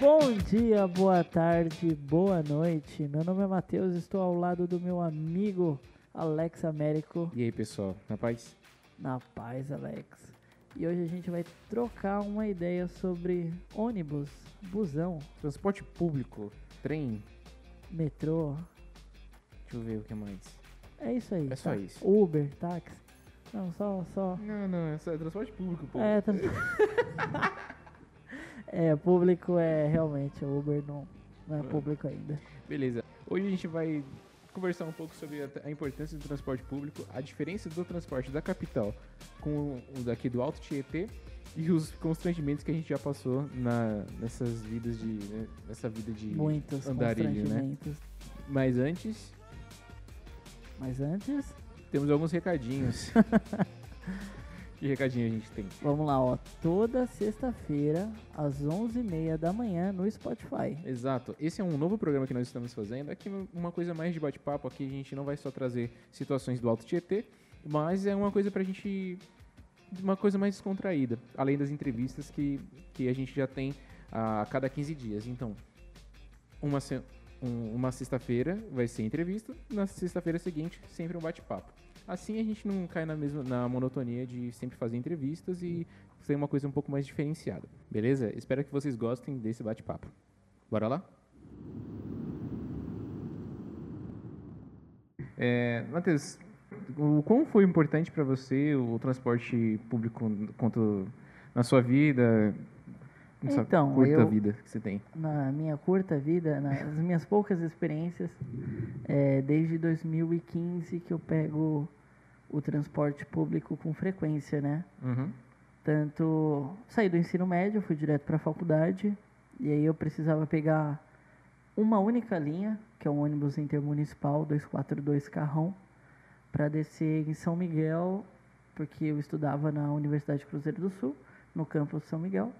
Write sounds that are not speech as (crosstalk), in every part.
Bom dia, boa tarde, boa noite. Meu nome é Matheus, estou ao lado do meu amigo Alex Américo. E aí, pessoal, na paz? Na paz, Alex. E hoje a gente vai trocar uma ideia sobre ônibus, busão, Transporte público, trem, metrô. deixa eu ver o que mais. É isso aí. É só tá? isso. Uber, táxi. Não, só, só. Não, não, é só transporte público, pô. É, tá... (laughs) é, público é realmente, o Uber não, não é público ainda. Beleza. Hoje a gente vai conversar um pouco sobre a, a importância do transporte público, a diferença do transporte da capital com o daqui do Alto Tietê e os constrangimentos que a gente já passou na, nessas vidas de. né, nessa vida de Muitos andarilho, né? constrangimentos. Mas antes, Mas antes, temos alguns recadinhos. (laughs) que recadinho a gente tem? vamos lá, ó. Toda sexta-feira, às 11h30 da manhã, no Spotify. Exato. Esse é um novo programa que nós estamos fazendo. Aqui uma coisa mais de bate-papo. Aqui a gente não vai só trazer situações do Alto Tietê, mas é uma coisa pra gente. Uma coisa mais descontraída. Além das entrevistas que, que a gente já tem a cada 15 dias. Então, uma, um- uma sexta-feira vai ser entrevista, na sexta-feira seguinte, sempre um bate-papo. Assim a gente não cai na mesma na monotonia de sempre fazer entrevistas e ser uma coisa um pouco mais diferenciada. Beleza? Espero que vocês gostem desse bate-papo. Bora lá? É, Matheus, o quão foi importante para você o transporte público quanto na sua vida, nessa Então, curta eu- vida que você tem? Na minha curta vida, nas minhas poucas experiências, é, desde 2015 que eu pego o transporte público com frequência, né? Uhum. Tanto saí do ensino médio, fui direto para a faculdade, e aí eu precisava pegar uma única linha, que é um ônibus intermunicipal 242 Carrão, para descer em São Miguel, porque eu estudava na Universidade Cruzeiro do Sul, no campus São Miguel.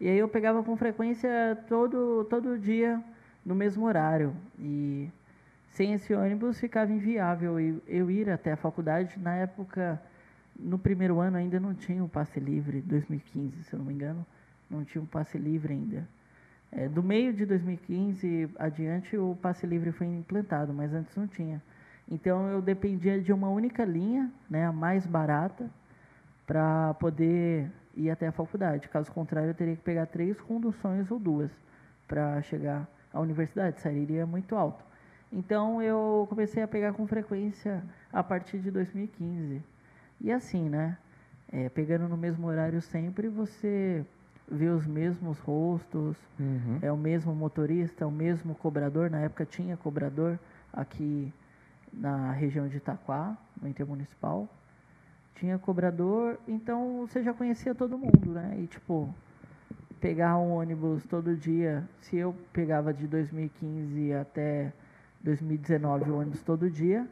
E aí eu pegava com frequência todo, todo dia no mesmo horário. E sem esse ônibus ficava inviável eu, eu ir até a faculdade. Na época, no primeiro ano ainda não tinha o passe livre, 2015, se eu não me engano, não tinha o passe livre ainda. É, do meio de 2015 adiante o passe livre foi implantado, mas antes não tinha. Então eu dependia de uma única linha, né, a mais barata, para poder ir até a faculdade. Caso contrário, eu teria que pegar três conduções ou duas para chegar à universidade, sairia muito alto. Então eu comecei a pegar com frequência a partir de 2015. E assim, né? é, pegando no mesmo horário sempre, você vê os mesmos rostos, Uhum. é o mesmo motorista, é o mesmo cobrador. Na época tinha cobrador aqui na região de Itaquá, no Intermunicipal. Tinha cobrador, então você já conhecia todo mundo, né? E tipo, pegar um ônibus todo dia, se eu pegava de 2015 até 2019 o ônibus todo dia,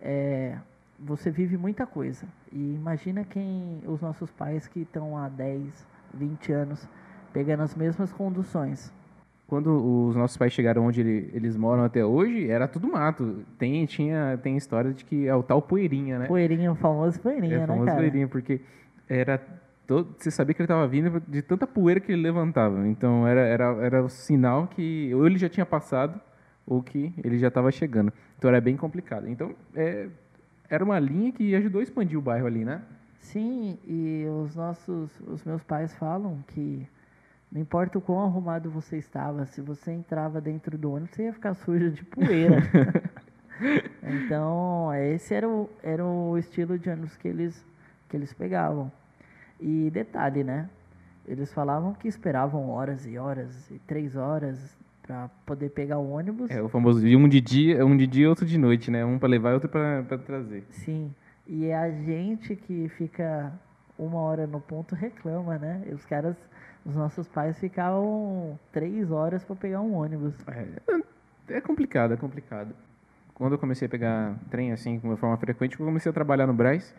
é, você vive muita coisa. E imagina quem os nossos pais que estão há 10, 20 anos pegando as mesmas conduções. Quando os nossos pais chegaram onde ele- eles moram até hoje, era tudo mato. Tem, tinha, tem história de que é o tal poeirinha, né? Poeirinha, o famoso poeirinha, é né, famoso cara? poeirinha, porque era todo, você sabia que ele estava vindo de tanta poeira que ele levantava. Então era, era, era o sinal que ou ele já tinha passado ou que ele já estava chegando. Então era bem complicado. Então é, era uma linha que ajudou a expandir o bairro ali, né? Sim, e os nossos, os meus pais falam que não importa o quão arrumado você estava, se você entrava dentro do ônibus, você ia ficar sujo de poeira. (laughs) então, esse era o, era o estilo de ônibus que eles, que eles pegavam. E detalhe, né? Eles falavam que esperavam horas e horas e três horas para poder pegar o ônibus. É o famoso um de dia, um de dia e outro de noite, né? Um para levar e outro para trazer. Sim. E é a gente que fica uma hora no ponto reclama, né? E os caras, os nossos pais ficavam três horas para pegar um ônibus. É, é complicado, é complicado. Quando eu comecei a pegar trem assim, de uma forma frequente, eu comecei a trabalhar no Braz,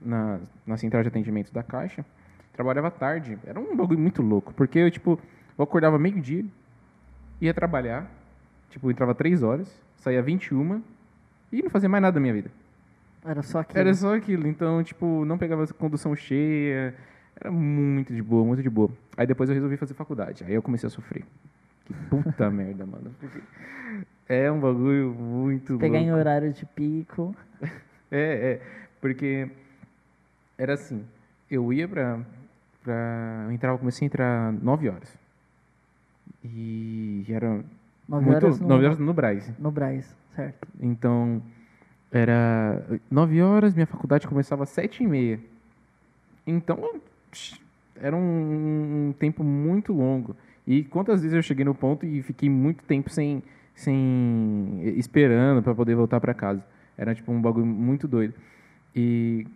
na, na central de atendimento da Caixa. Trabalhava tarde, era um bagulho muito louco, porque eu, tipo, eu acordava meio-dia, ia trabalhar, tipo, entrava três horas, saía 21 e e não fazia mais nada da minha vida. Era só aquilo. Era só aquilo. Então, tipo, não pegava condução cheia. Era muito de boa, muito de boa. Aí depois eu resolvi fazer faculdade. Aí eu comecei a sofrer. Que puta (laughs) merda, mano. É um bagulho muito Pegar em louco. horário de pico. (laughs) É, é. Porque era assim. Eu ia pra. pra eu entrava, comecei a entrar 9 horas. E era. Nove muito, horas no, 9 horas no Braz. no Braz, certo. Então, era 9 horas, minha faculdade começava às 7 e meia. Então, era um, um tempo muito longo. E quantas vezes eu cheguei no ponto e fiquei muito tempo sem, sem esperando para poder voltar para casa. Era tipo um bagulho muito doido. E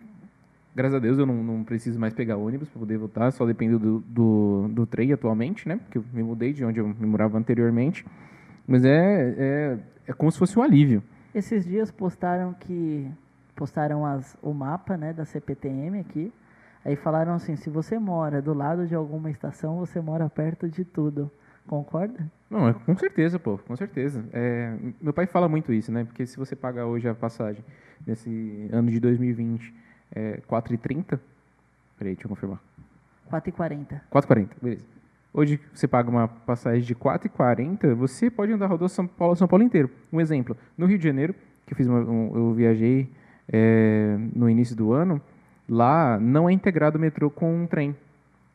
graças a Deus eu não, não preciso mais pegar ônibus para poder voltar, só dependo do, do, do trem atualmente, né? Porque eu me mudei de onde eu me morava anteriormente. Mas é, é, é como se fosse um alívio. Esses dias postaram que postaram as, o mapa, né, da CPTM aqui. Aí falaram assim, se você mora do lado de alguma estação, você mora perto de tudo. Concorda? Não, é, com certeza, pô, com certeza. É, meu pai fala muito isso, né? Porque se você pagar hoje a passagem nesse ano de 2020 é 4,30. Peraí, deixa eu confirmar. 4h40. 4,40, beleza. Hoje você paga uma passagem de 4,40, você pode andar rodando São Paulo, São Paulo inteiro. Um exemplo, no Rio de Janeiro, que eu fiz uma, um, eu viajei é, no início do ano, lá não é integrado o metrô com um trem.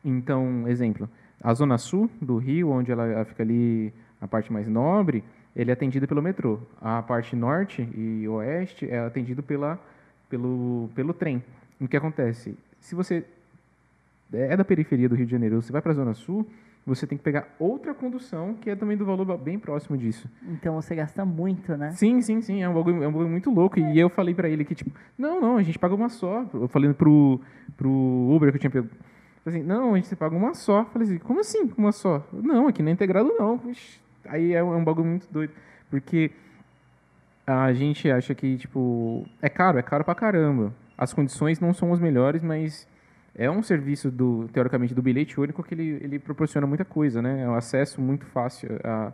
Então, exemplo, a zona sul do Rio, onde ela, ela fica ali a parte mais nobre, ele é atendido pelo metrô. A parte norte e oeste é atendido pela, pelo, pelo trem. O que acontece? Se você é da periferia do Rio de Janeiro, você vai para a zona sul, você tem que pegar outra condução que é também do valor bem próximo disso. Então você gasta muito, né? Sim, sim, sim, é um bagulho, é um bagulho muito louco. E eu falei pra ele que, tipo, não, não, a gente paga uma só. Eu falei pro, pro Uber que eu tinha pego. Falei assim, não, a gente paga uma só. Falei assim, como assim, uma só? Não, aqui não é integrado não. Aí é um, é um bagulho muito doido. Porque a gente acha que, tipo, é caro, é caro pra caramba. As condições não são as melhores, mas é um serviço, do teoricamente, do bilhete único que ele, ele proporciona muita coisa, né? É um acesso muito fácil a,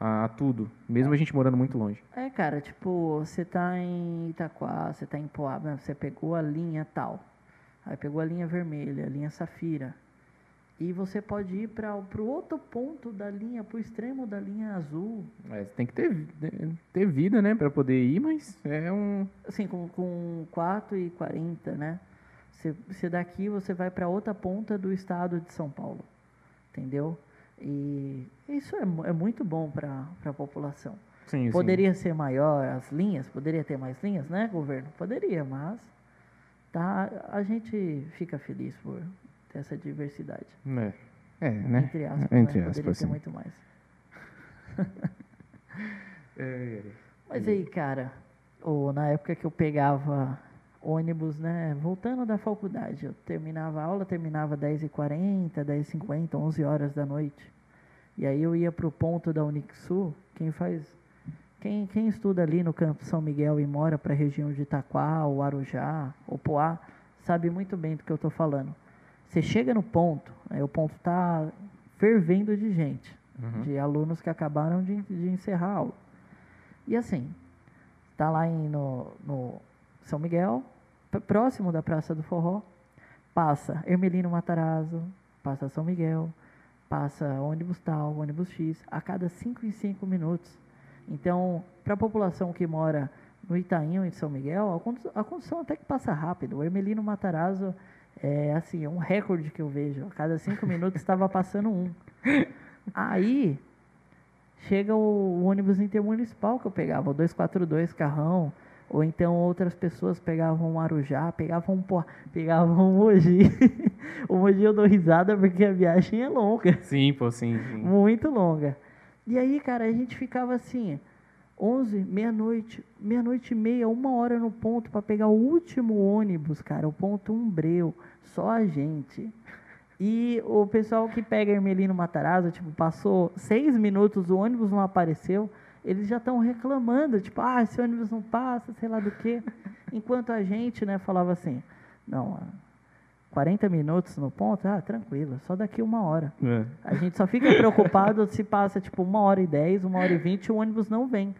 a, a tudo, mesmo a gente morando muito longe. É, cara, tipo, você tá em Itaquá, você tá em Poá, você pegou a linha tal. Aí pegou a linha vermelha, a linha safira. E você pode ir para o outro ponto da linha, para o extremo da linha azul. É, você tem que ter, ter vida, né, pra poder ir, mas é um... Assim, com, com 4 e 40, né? Você, você daqui, você vai para outra ponta do estado de São Paulo. Entendeu? E isso é, é muito bom para a população. Sim, sim. Poderia ser maior as linhas, poderia ter mais linhas, né, governo? Poderia, mas tá, a gente fica feliz por ter essa diversidade. É, é né? Entre aspas, Entre né? Poderia aspas, ter sim. muito mais. (laughs) É, Mas aí, cara, ou na época que eu pegava ônibus, né, voltando da faculdade, eu terminava a aula, terminava 10h40, 10h50, 11 horas da noite. E aí eu ia pro ponto da Unixul, quem faz quem, quem estuda ali no Campo São Miguel e mora para a região de Itaquá, ou Arujá, ou Poá, sabe muito bem do que eu estou falando. Você chega no ponto, aí o ponto está fervendo de gente, Uhum. de alunos que acabaram de, de encerrar a aula. E assim, está lá em, no, no São Miguel, próximo da Praça do Forró, passa Hermelino Matarazzo, passa São Miguel, passa ônibus tal, ônibus X, a cada 5 em 5 minutos. Então, para a população que mora no Itaim e São Miguel, a condu- a condução até que passa rápido. O Hermelino Matarazzo é assim, é um recorde que eu vejo. A cada 5 minutos estava passando um. Aí, chega o ônibus intermunicipal que eu pegava, o 242 carrão, ou então outras pessoas pegavam um Arujá, pegavam um, pegavam um Mogi. (laughs) o Mogi eu dou risada porque a viagem é longa, Sim, pô, sim, sim. muito longa. E aí, cara, a gente ficava assim, 11, meia-noite, meia-noite e meia, uma hora no ponto para pegar o último ônibus, cara, o ponto Umbreu, só a gente. E o pessoal que pega Hermelino Matarazzo, tipo, passou seis minutos, o ônibus não apareceu, eles já estão reclamando, tipo, ah, esse ônibus não passa, sei lá do quê. (laughs) Enquanto a gente, né, falava assim, não, ah, 40 minutos no ponto, ah, tranquilo, só daqui uma hora. É. A gente só fica preocupado se passa tipo uma hora e dez, uma hora e vinte e o ônibus não vem.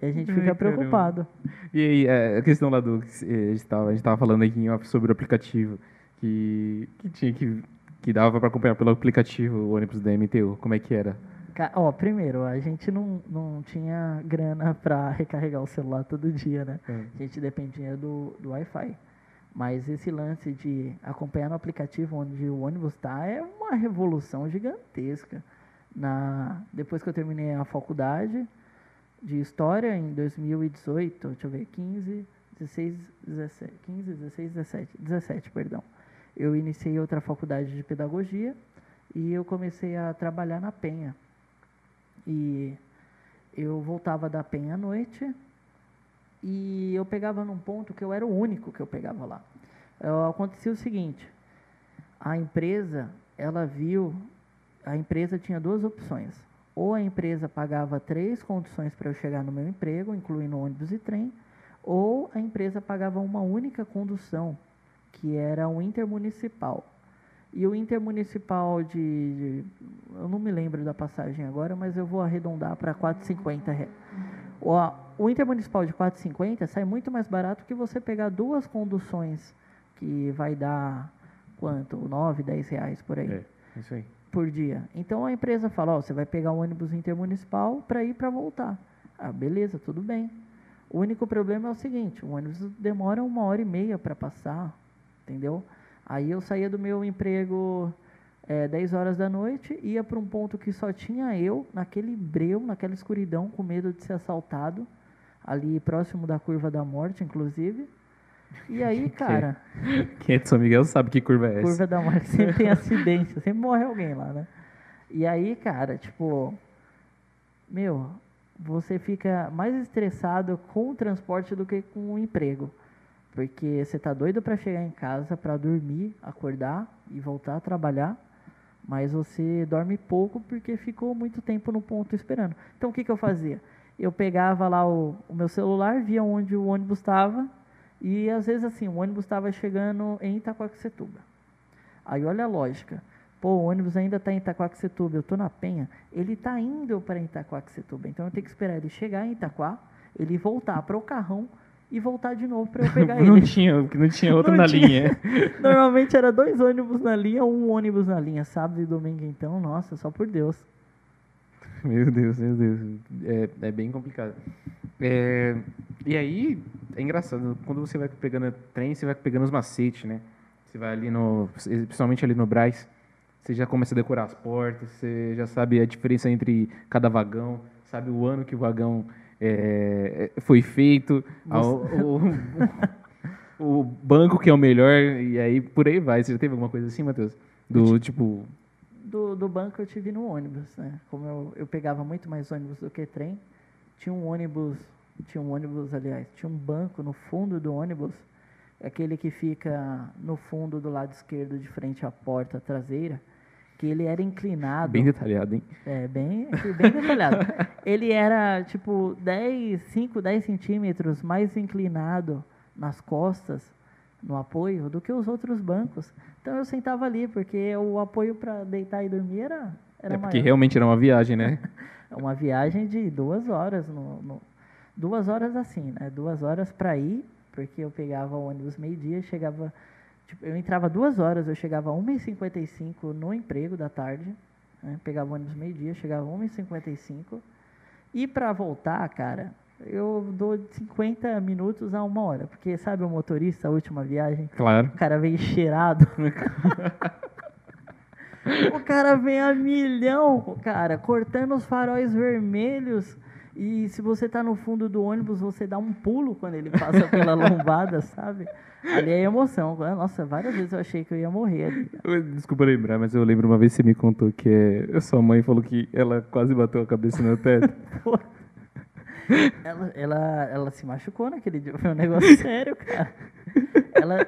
E a gente Ai, fica caramba. preocupado. E aí, é, a questão lá do. que se- A gente tava, a gente tava falando aqui sobre o aplicativo, que, que tinha que. que dava para acompanhar pelo aplicativo o ônibus da MTU. Como é que era? Ó, primeiro, a gente não, não tinha grana (laughs) pra recarregar o celular todo dia, né? É. A gente dependia do, do Wi-Fi. Mas esse lance de acompanhar no aplicativo onde o ônibus está é uma revolução gigantesca. Na, depois que eu terminei a faculdade de História, em 2018, deixa eu ver, 15, 16, 17, 15, 16, 17, 17, perdão. Eu iniciei outra faculdade de Pedagogia e eu comecei a trabalhar na Penha. E eu voltava da Penha à noite e eu pegava num ponto que eu era o único que eu pegava lá. Eh, Acontecia o seguinte, a empresa, ela viu, a empresa tinha duas opções. Ou a empresa pagava três condições para eu chegar no meu emprego, incluindo ônibus e trem, ou a empresa pagava uma única condução, que era o intermunicipal. E o intermunicipal de, de- eu não me lembro da passagem agora, mas eu vou arredondar para 4,50 reais. O, o intermunicipal de 4,50 sai muito mais barato que você pegar duas conduções, que vai dar quanto? 9, 10 reais por aí É, isso aí. por dia. Então a empresa fala, ó, você vai pegar o ônibus intermunicipal para ir para voltar. Ah, beleza, tudo bem. O único problema é o seguinte, o ônibus demora uma hora e meia para passar, entendeu? Aí eu saía do meu emprego é, 10 horas da noite, ia para um ponto que só tinha eu, naquele breu, naquela escuridão, com medo de ser assaltado, ali próximo da curva da morte, inclusive. E aí, (laughs) cara, Quem é de São Miguel sabe que curva é essa. Curva da morte sempre tem (laughs) acidente, sempre morre alguém lá, né? E aí, cara, tipo, meu, você fica mais estressado com o transporte do que com o emprego. Porque você tá doido para chegar em casa, para dormir, acordar e voltar a trabalhar, mas você dorme pouco porque ficou muito tempo no ponto esperando. Então o que, que eu fazia? Eu pegava lá o, o meu celular, via onde o ônibus estava, e às vezes assim, o ônibus estava chegando em Itacoaxetuba. Aí olha a lógica. Pô, o ônibus ainda está em Itacoaxetuba, eu estou na Penha, ele está indo para Itacoaxetuba. Então eu tenho que esperar ele chegar em Itaquá, ele voltar para o carrão e voltar de novo para eu (laughs) pegar não ele. tinha, não tinha outro Não na tinha. linha. (laughs) Normalmente era dois ônibus na linha, um ônibus na linha, sábado e domingo então, nossa, só por Deus. (laughs) Meu Deus, meu Deus. É, é bem complicado. É, e aí, é engraçado, quando você vai pegando trem, você vai pegando os macetes, né? Você vai ali no. Principalmente ali no Braz, você já começa a decorar as portas, você já sabe a diferença entre cada vagão, sabe o ano que o vagão é, é, foi feito, a- o, o- o banco que é o melhor, e aí por aí vai. Você já teve alguma coisa assim, Matheus? Do tipo. Do, do banco eu tive no ônibus, né? Como eu, eu pegava muito mais ônibus do que trem, tinha um ônibus, tinha um ônibus, aliás, tinha um banco no fundo do ônibus, aquele que fica no fundo do lado esquerdo, de frente à porta traseira, que ele era inclinado. Bem detalhado, hein? É, bem, bem detalhado. (laughs) Ele era, tipo, 10, 5, 10 centímetros mais inclinado nas costas, no apoio, do que os outros bancos. Então eu sentava ali, porque o apoio para deitar e dormir era, era é porque maior. realmente era uma viagem, né? É (laughs) uma viagem de duas horas. No, no- duas horas assim, né? Duas horas para ir, porque eu pegava o ônibus meio-dia chegava. Tipo, eu entrava duas horas, eu chegava a 1h55 no emprego da tarde. Né? Pegava o ônibus meio-dia, chegava a 1h55. E para voltar, cara, eu dou de 50 minutos a uma hora. Porque sabe o motorista, a última viagem? Claro. O cara vem cheirado. (laughs) o cara vem a milhão, cara, cortando os faróis vermelhos. E se você tá no fundo do ônibus, você dá um pulo quando ele passa pela lombada, (laughs) sabe? Ali é emoção. Nossa, várias vezes eu achei que eu ia morrer ali. Desculpa lembrar, mas eu lembro uma vez que você me contou que é, sua mãe falou que ela quase bateu a cabeça no teto. (laughs) Ela, ela, ela se machucou naquele dia. Foi um negócio (laughs) sério, cara. Ela,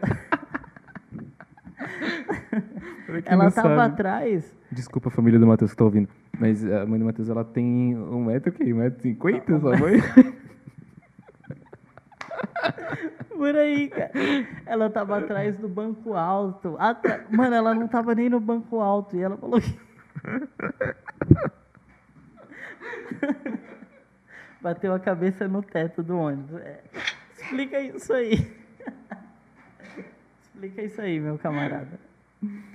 (laughs) ela não tava sabe- atrás. Desculpa a família do Matheus que tá ouvindo, mas a mãe do Matheus ela tem um metro o quê? Um metro e cinquenta, sua mãe? (laughs) Por aí, cara. Ela tava atrás do banco alto. Atra... Mano, ela não tava nem no banco alto. E ela falou que. (laughs) Bateu a cabeça no teto do ônibus. É. Explica isso aí. Explica isso aí, meu camarada.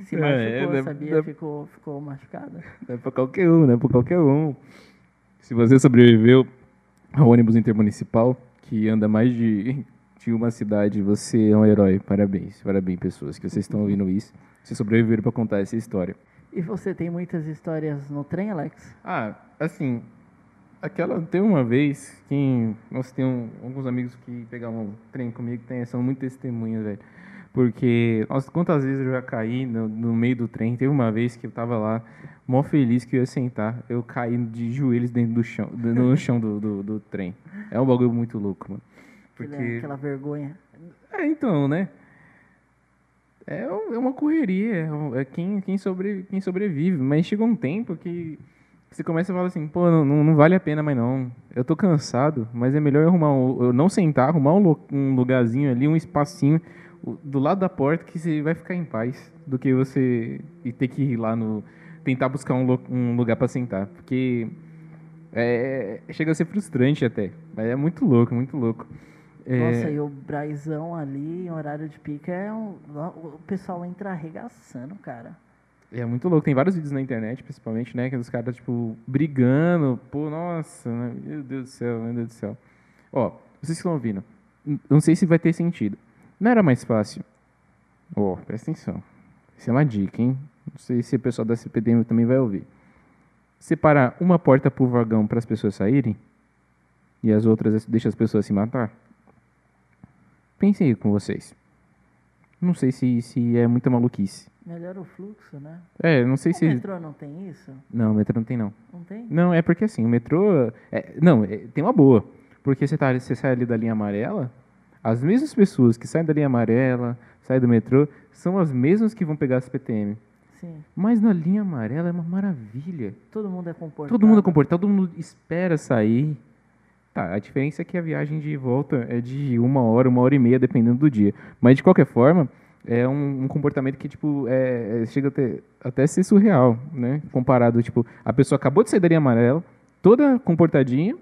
Se É, machucou, é, sabia? é- Ficou, ficou machucada. É pra qualquer um, não é pra qualquer um. Se você sobreviveu ao ônibus intermunicipal, que anda mais de, (laughs) de uma cidade, você é um herói. Parabéns, parabéns, pessoas que vocês estão ouvindo isso. Vocês sobreviveram pra contar essa história. E você tem muitas histórias no trem, Alex? Ah, assim, aquela tem uma vez que nós temos alguns amigos que pegavam trem comigo, tem, são muito testemunhas, velho. Porque, nossa, quantas vezes eu já caí no, no meio do trem. Teve uma vez que eu tava lá, mó feliz que eu ia sentar. Eu caí de joelhos dentro do chão, no chão do, do, do trem. É um bagulho muito louco, mano. Aquela- Porque. Aquela vergonha. É, então, né? É, é uma correria, é é quem, quem, sobre, quem sobrevive. Mas chega um tempo que você começa a falar assim, pô, não, não, vale a pena mais não. Eu tô cansado, mas é melhor eu arrumar um, eu não sentar, arrumar um, um lugarzinho ali, um espacinho do lado da porta que você vai ficar em paz do que você e ter que ir lá no tentar buscar um, um lugar para sentar, porque é, chega a ser frustrante até, mas é muito louco, muito louco. É, Nossa, e o Braizão ali, em horário de pica, é um... o pessoal entra arregaçando, cara. É muito louco. Tem vários vídeos na internet, principalmente, né? Que os caras, tipo, brigando. Pô, nossa, né, meu Deus do céu, meu Deus do céu. Ó, vocês estão ouvindo, não sei se vai ter sentido. Não era mais fácil. Ó, presta atenção. Isso é uma dica, hein? Não sei se o pessoal da CPDM também vai ouvir. Separar uma porta pro vagão para as pessoas saírem e as outras deixa as pessoas se matar. Pensem aí com vocês. Não sei se, se é muita maluquice. Melhora o fluxo, né? É, não sei O se. metrô não tem isso? Não, o metrô não tem, não. Não tem? Não, é porque assim, o metrô. é- não, é- tem uma boa. Porque você, tá, você sai ali da linha amarela, as mesmas pessoas que saem da linha amarela, saem do metrô, são as mesmas que vão pegar as PTM. Sim. Mas na linha amarela é uma maravilha. Todo mundo é comportado. Todo mundo é comportado, todo mundo espera sair. Tá, a diferença é que a viagem de volta é de uma hora, uma hora e meia, dependendo do dia. Mas de qualquer forma, é um, um comportamento que, tipo, é, é- chega até, até a ser surreal, né? Comparado, tipo, a pessoa acabou de sair da linha amarela, toda comportadinha,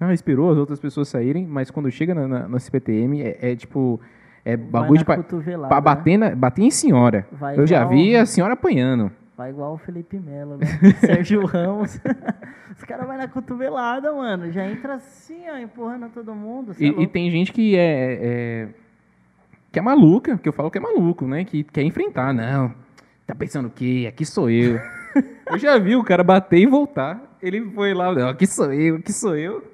ah, esperou as outras pessoas saírem, mas quando chega na, na, na CPTM, é, é, tipo, é bagulho de pa- pra né? bater, na, bater em senhora. Vai Eu já vi a senhora apanhando. Vai igual o Felipe Melo, né? (laughs) Sérgio Ramos. (laughs) Os caras vão na cotovelada, mano. Já entra assim, ó, empurrando todo mundo. cê é E, e tem gente que é, é- que é maluca, que eu falo que é maluco, né? Que quer enfrentar. Não, tá pensando o quê? Aqui sou eu. (laughs) eu já vi o cara bater e voltar. Ele foi lá, não, aqui sou eu, aqui sou eu.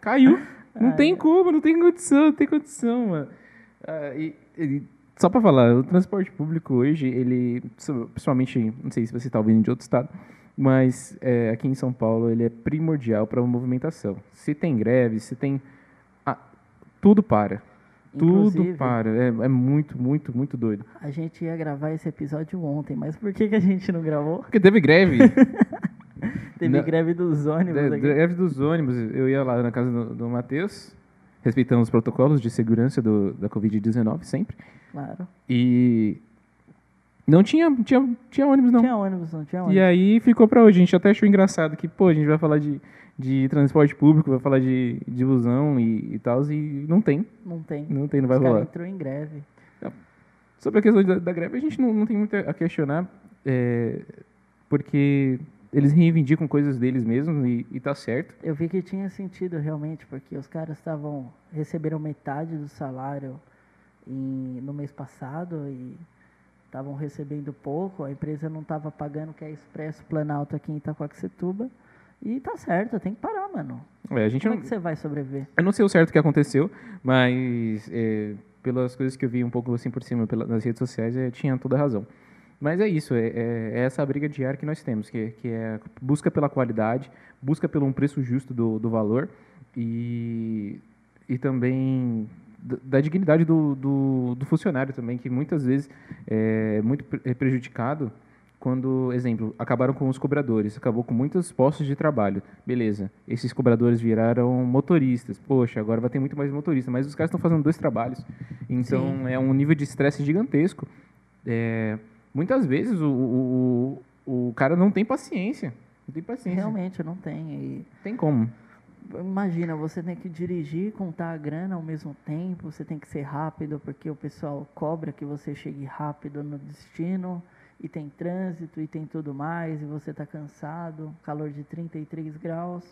Caiu. (laughs) Não Ai, tem como, não tem condição, não tem condição, mano. Ah, e- e- só pra falar, o transporte público hoje, ele, principalmente, não sei se você tá ouvindo de outro estado, mas é, aqui em São Paulo ele é primordial para a movimentação. Se tem greve, se tem. ah, tudo para. Tudo Inclusive, para. É, é muito, muito, muito doido. A gente ia gravar esse episódio ontem, mas por que, que a gente não gravou? Porque teve greve. (laughs) Teve Não. greve dos ônibus de- greve dos ônibus. Eu ia lá na casa do, do Matheus, respeitando os protocolos de segurança do, da Covid-19 sempre. Claro. E. Não tinha, tinha, tinha ônibus, não. Tinha ônibus, não tinha ônibus. E aí ficou pra hoje. A gente até achou engraçado que, pô, a gente vai falar de, de transporte público, vai falar de, de busão e, e tal, e não tem. Não tem. Não tem, não vai Os rolar. entrou em greve. Sobre a questão da, da greve, a gente não, não tem muito a questionar, é, porque eles reivindicam coisas deles mesmos e, e tá certo. Eu vi que tinha sentido realmente, porque os caras estavam receberam metade do salário em- no mês passado e estavam recebendo pouco, a empresa não estava pagando que é Expresso Planalto aqui em Itacoaxetuba. E tá certo, tem que parar, mano. É, a gente Como não, é que você vai sobreviver? Eu não sei o certo que aconteceu, mas é, pelas coisas que eu vi um pouco assim por cima pela- nas redes sociais, é, tinha toda a razão. Mas é isso, é, é- é essa briga diária que nós temos, que, que é busca pela qualidade, busca pelo um preço justo do, do valor e, e também da- da dignidade do, do, do funcionário também, que muitas vezes é muito é prejudicado quando, exemplo, acabaram com os cobradores, acabou com muitos postos de trabalho. Beleza, esses cobradores viraram motoristas. Poxa, agora vai ter muito mais motorista, mas os caras estão fazendo dois trabalhos. Então Sim. é um nível de estresse gigantesco. É, muitas vezes o, o, o, cara não tem paciência. Não tem paciência. Realmente, não tem. E Tem como. Imagina, você tem que dirigir, contar a grana ao mesmo tempo, você tem que ser rápido, porque o pessoal cobra que você chegue rápido no destino, e tem trânsito, e tem tudo mais, e você está cansado, calor de 33 graus,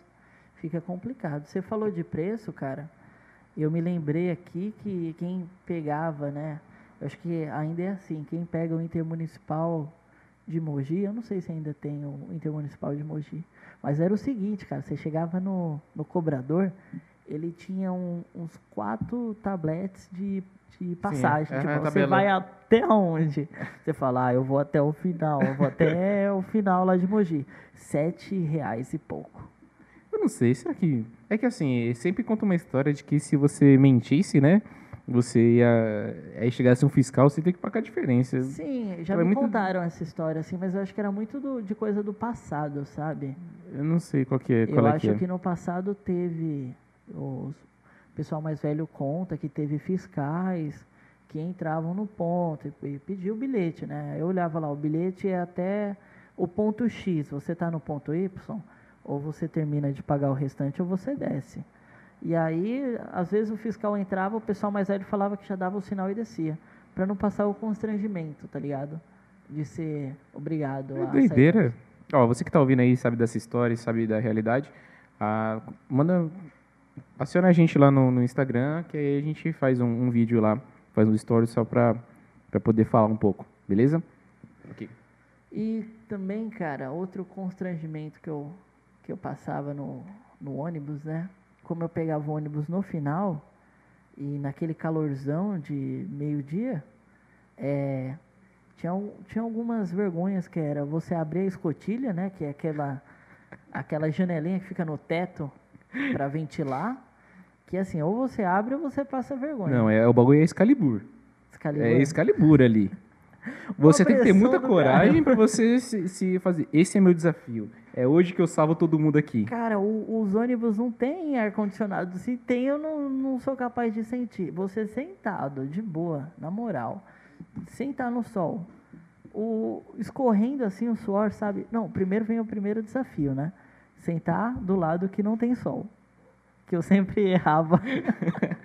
fica complicado. Você falou de preço, cara, eu me lembrei aqui que quem pegava, né, eu acho que ainda é assim, quem pega o Intermunicipal de Mogi, eu não sei se ainda tem o Intermunicipal de Mogi, mas era o seguinte, cara, você chegava no, no cobrador, ele tinha um- uns quatro tabletes de, de passagem. é, tipo, a você vai até onde? Você fala, ah, eu vou até o final, eu vou até (laughs) o final lá de Mogi. Sete reais e pouco. Eu não sei, será que. É que assim, sempre conta uma história de que se você mentisse, né? Você ia. Aí chegasse um fiscal, você tem que pagar a diferença. Sim, já É me muito- contaram essa história, assim, mas eu acho que era muito do- de coisa do passado, sabe? Eu não sei qual que é. Qual eu é acho que é. que no passado teve. O pessoal mais velho conta que teve fiscais que entravam no ponto e, e pediam o bilhete, né? Eu olhava lá, o bilhete é até o ponto X. Você está no ponto Y, ou você termina de pagar o restante, ou você desce. E aí, às vezes o fiscal entrava, o pessoal mais velho falava que já dava o sinal e descia. Pra não passar o constrangimento, tá ligado? De ser obrigado É a sair doideira. Ó, você que tá ouvindo aí, sabe dessa história, sabe da realidade, ah, manda. Aciona a gente lá no, no Instagram, que aí a gente faz um, um vídeo lá, faz um story só pra, pra poder falar um pouco, beleza? Ok. E também, cara, outro constrangimento que eu, que eu passava no, no ônibus, né? Como eu pegava o ônibus no final, e naquele calorzão de meio-dia, é, tinha, tinha algumas vergonhas que era você abrir a escotilha, né? Que é aquela, aquela janelinha que fica no teto para ventilar. Que assim, ou você abre ou você passa vergonha. Não, é, o bagulho é Excalibur. Excalibur. É Excalibur ali. Você tem que ter muita coragem pra você se, se fazer. Esse é meu desafio. É hoje que eu salvo todo mundo aqui. Cara, o- os ônibus não tem ar-condicionado. Se tem, eu não, não sou capaz de sentir. Você sentado, de boa, na moral, sentar no sol, o, escorrendo assim o suor, sabe? Não, primeiro vem o primeiro desafio, né? Sentar do lado que não tem sol. Que eu sempre (laughs) errava. (laughs)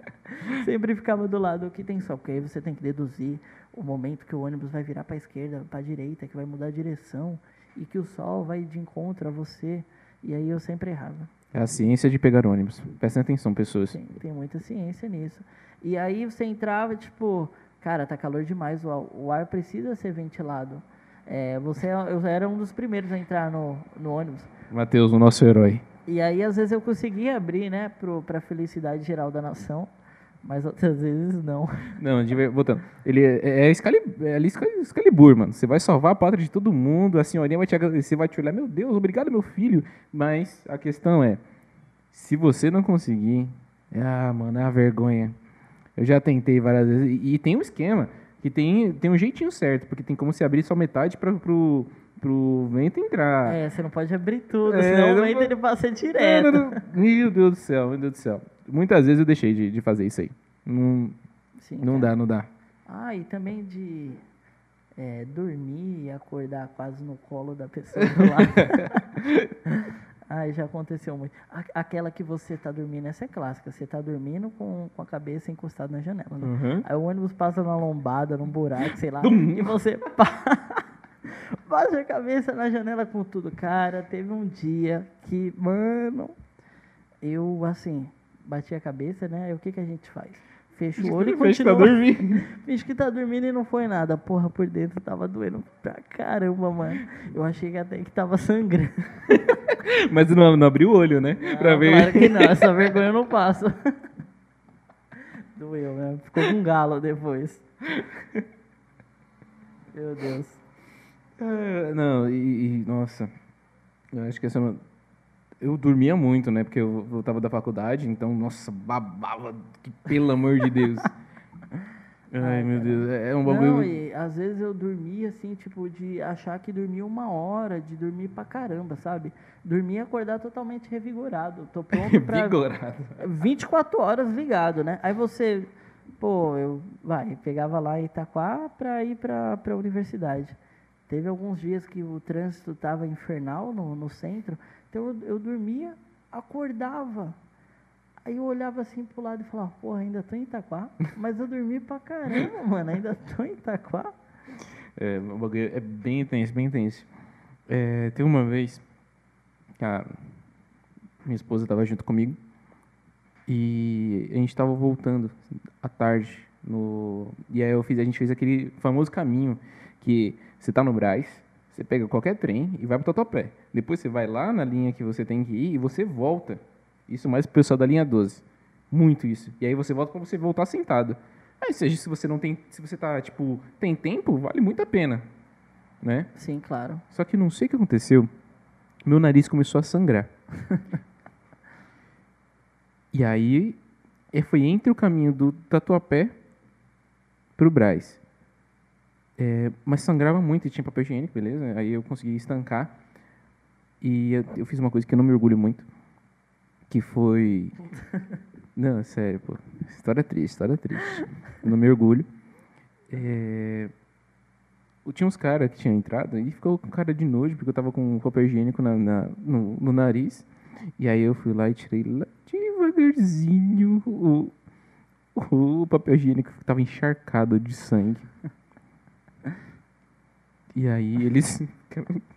(laughs) sempre ficava do lado que tem sol. Porque aí você tem que deduzir o momento que o ônibus vai virar para a esquerda, para a direita, que vai mudar a direção e que o sol vai de encontro a você. E aí eu sempre errava. É a ciência de pegar ônibus. Prestem atenção, pessoas. Tem, tem muita ciência nisso. E aí você entrava, tipo, cara, tá calor demais, o, ar- o ar precisa ser ventilado. É, você, eu era um dos primeiros a entrar no, no ônibus. Matheus, o nosso herói. E aí, às vezes, eu conseguia abrir, né, pro, pra felicidade geral da nação, mas outras vezes não. Não, de ver- voltando. Ele é, é, Excalibur, é ali Excal- Excalibur, mano. Você vai salvar a pátria de todo mundo, a senhorinha vai te agradecer, vai te olhar, meu Deus, obrigado, meu filho. Mas a questão é, se você não conseguir, ah, mano, é uma vergonha. Eu já tentei várias vezes. E, e tem um esquema, que tem, tem um jeitinho certo, porque tem como se abrir só metade para pro, pro vento entrar. É, você não pode abrir tudo, É, senão o não vento ele passa Não, direto. não, não. Meu Deus do céu, meu Deus do céu. Muitas vezes eu deixei de, de fazer isso aí. Não, Sim, não cara. dá, não dá. Ah, e também de é, dormir e acordar quase no colo da pessoa (laughs) lado. (laughs) Ai, já aconteceu muito. Aquela que você tá dormindo, essa é clássica. Você tá dormindo com, com a cabeça encostada na janela. né? Uhum. Aí o ônibus passa numa lombada, num buraco, sei lá. e você (laughs) pa- baixa a cabeça na janela com tudo. Cara, teve um dia que, mano, eu, assim, bati a cabeça, né? Aí o que, que a gente faz? Fecha o olho e Finge que tá continua. dormindo. (laughs) Finge que tá dormindo e não foi nada. Porra, por dentro tava doendo pra caramba, mano. Eu achei que até que tava sangrando. (laughs) Mas não, não abriu o olho, né? pra Não, ver. Claro que não, essa (laughs) vergonha eu não passo. Doeu, né? Ficou com galo depois. Meu Deus. Ah, não, e, e, nossa. Eu acho que essa. é uma- Eu dormia muito, né? Porque eu voltava da faculdade, então, nossa, babava, que, pelo amor de Deus. (laughs) Ai, meu. Deus, é um bagulho. Não, e às vezes eu dormia assim, tipo, de achar que dormia uma hora, de dormir pra caramba, sabe? Dormir e acordar totalmente revigorado. Tô pronto (laughs) pra Vigorado. 24 horas ligado, né? Aí você, pô, eu vai, pegava lá em Itaquá pra ir pra, pra universidade. Teve alguns dias que o trânsito tava infernal no, no centro, então eu, eu dormia, acordava. Aí eu olhava assim pro lado e falava, porra, ainda tô em Itaquá? Mas eu dormi pra caramba, (laughs) mano, ainda tô em Itaquá? É, o bagulho é bem intenso, bem intenso. É, teve uma vez, cara, minha esposa estava junto comigo e a gente estava voltando à tarde no e aí eu fiz, a gente fez aquele famoso caminho que você tá no Brás, você pega qualquer trem e vai para o Tatuapé. Depois você vai lá na linha que você tem que ir e você volta. Isso mais pro pessoal da linha 12. Muito isso. E aí você volta para você voltar sentado. Aí seja se você não tem, se você tá tipo, tem tempo, vale muito a pena, né? Sim, claro. Só que não sei o que aconteceu. Meu nariz começou a sangrar. (laughs) e aí, eh, foi entre o caminho do Tatuapé pro Brás. É, mas sangrava muito e tinha papel higiênico, beleza? Aí eu consegui estancar. E eu, eu fiz uma coisa que eu não me orgulho muito. Que foi. (laughs) Não, sério, pô. História triste, história triste. Eu não me orgulho. É, tinha uns caras que tinham entrado e ficou com cara de nojo, porque eu tava com papel higiênico na, na- no, no nariz. E aí eu fui lá e tirei lá devagarzinho o, o papel higiênico que tava encharcado de sangue. E aí eles. (laughs)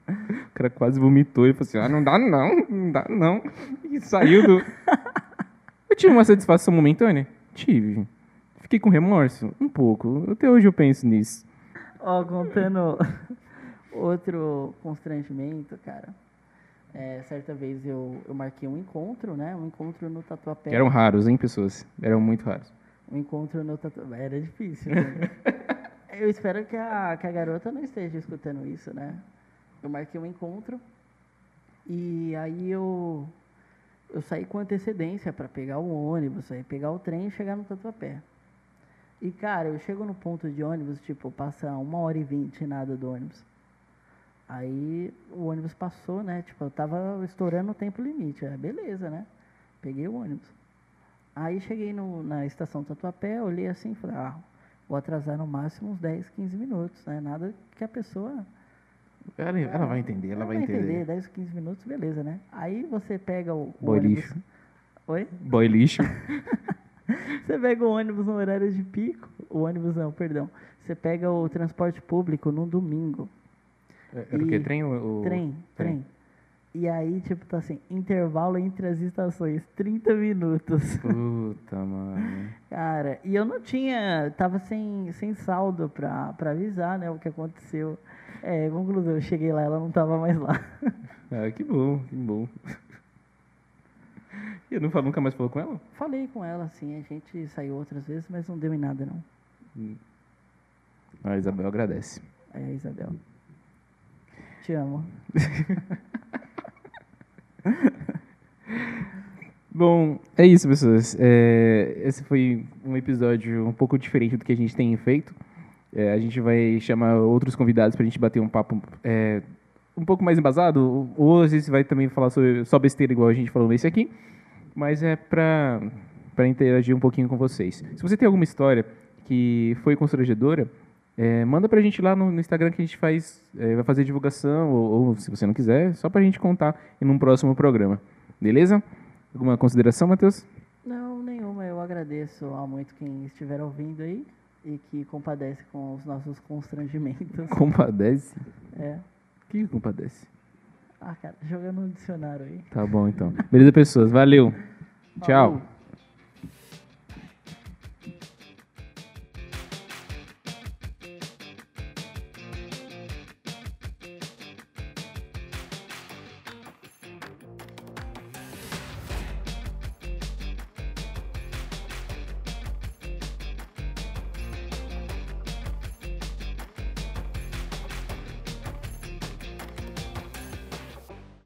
O cara quase vomitou e falou assim: ah, não dá não, não dá não. E saiu do. (laughs) Eu tive uma satisfação momentânea? Tive. Fiquei com remorso? Um pouco. Até hoje eu penso nisso. Ó, contando (laughs) outro constrangimento, cara. É, certa vez eu, eu marquei um encontro, né? Um encontro no Tatuapé. Eram raros, hein, pessoas? Eram muito raros. Um encontro no Tatuapé. Era difícil. né? Eu espero que a, que a garota não esteja escutando isso, né? Eu marquei um encontro e aí eu, eu saí com antecedência para pegar o ônibus, aí pegar o trem e chegar no Tatuapé. E, cara, eu chego no ponto de ônibus, tipo, passa uma hora e vinte nada do ônibus. Aí o ônibus passou, né? Tipo, eu tava estourando o tempo limite. É, beleza, né? Peguei o ônibus. Aí cheguei no, na estação Tatuapé, olhei assim e falei, ah, vou atrasar no máximo uns 10, 15 minutos, né? Nada que a pessoa Ela, ela vai entender, ela vai entender. 10, 15 minutos, beleza, né? Aí você pega o, o ônibus. lixo. Oi? Boy lixo. (laughs) Você pega o ônibus no horário de pico. O ônibus não, perdão. Você pega o transporte público no domingo. Era o quê? E- Trem ou... ou- Trem, trem. E aí, tipo, tá assim, intervalo entre as estações, 30 minutos. (laughs) Puta, mano. Cara, e eu não tinha, tava sem, sem saldo pra, pra avisar, né, o que aconteceu. É, conclusão, eu cheguei lá, ela não tava mais lá. (laughs) Ah, que bom, que bom. E eu não nunca mais falou com ela? Falei com ela, assim, a gente saiu outras vezes, mas não deu em nada, não. A Isabel agradece. A Isabel. Te amo. (laughs) (laughs) Bom, é isso, pessoas. É, esse foi um episódio um pouco diferente do que a gente tem feito. É, a gente vai chamar outros convidados pra gente bater um papo é, um pouco mais embasado. Ou às vezes vai também falar sobre, só besteira, igual a gente falou nesse aqui. Mas é pra interagir um pouquinho com vocês. Se você tem alguma história que foi constrangedora, é, manda pra gente lá no, no Instagram que a gente faz, é, vai fazer divulgação. Ou, ou se você não quiser, só pra gente contar em um próximo programa. Beleza? Alguma consideração, Matheus? Não, nenhuma. Eu agradeço a muito quem estiver ouvindo aí e que compadece com os nossos constrangimentos. (laughs) Compadece? É. O que compadece? Ah, cara, jogando no dicionário aí. Tá bom, então. Beleza, pessoas. Valeu. Tchau. Falou.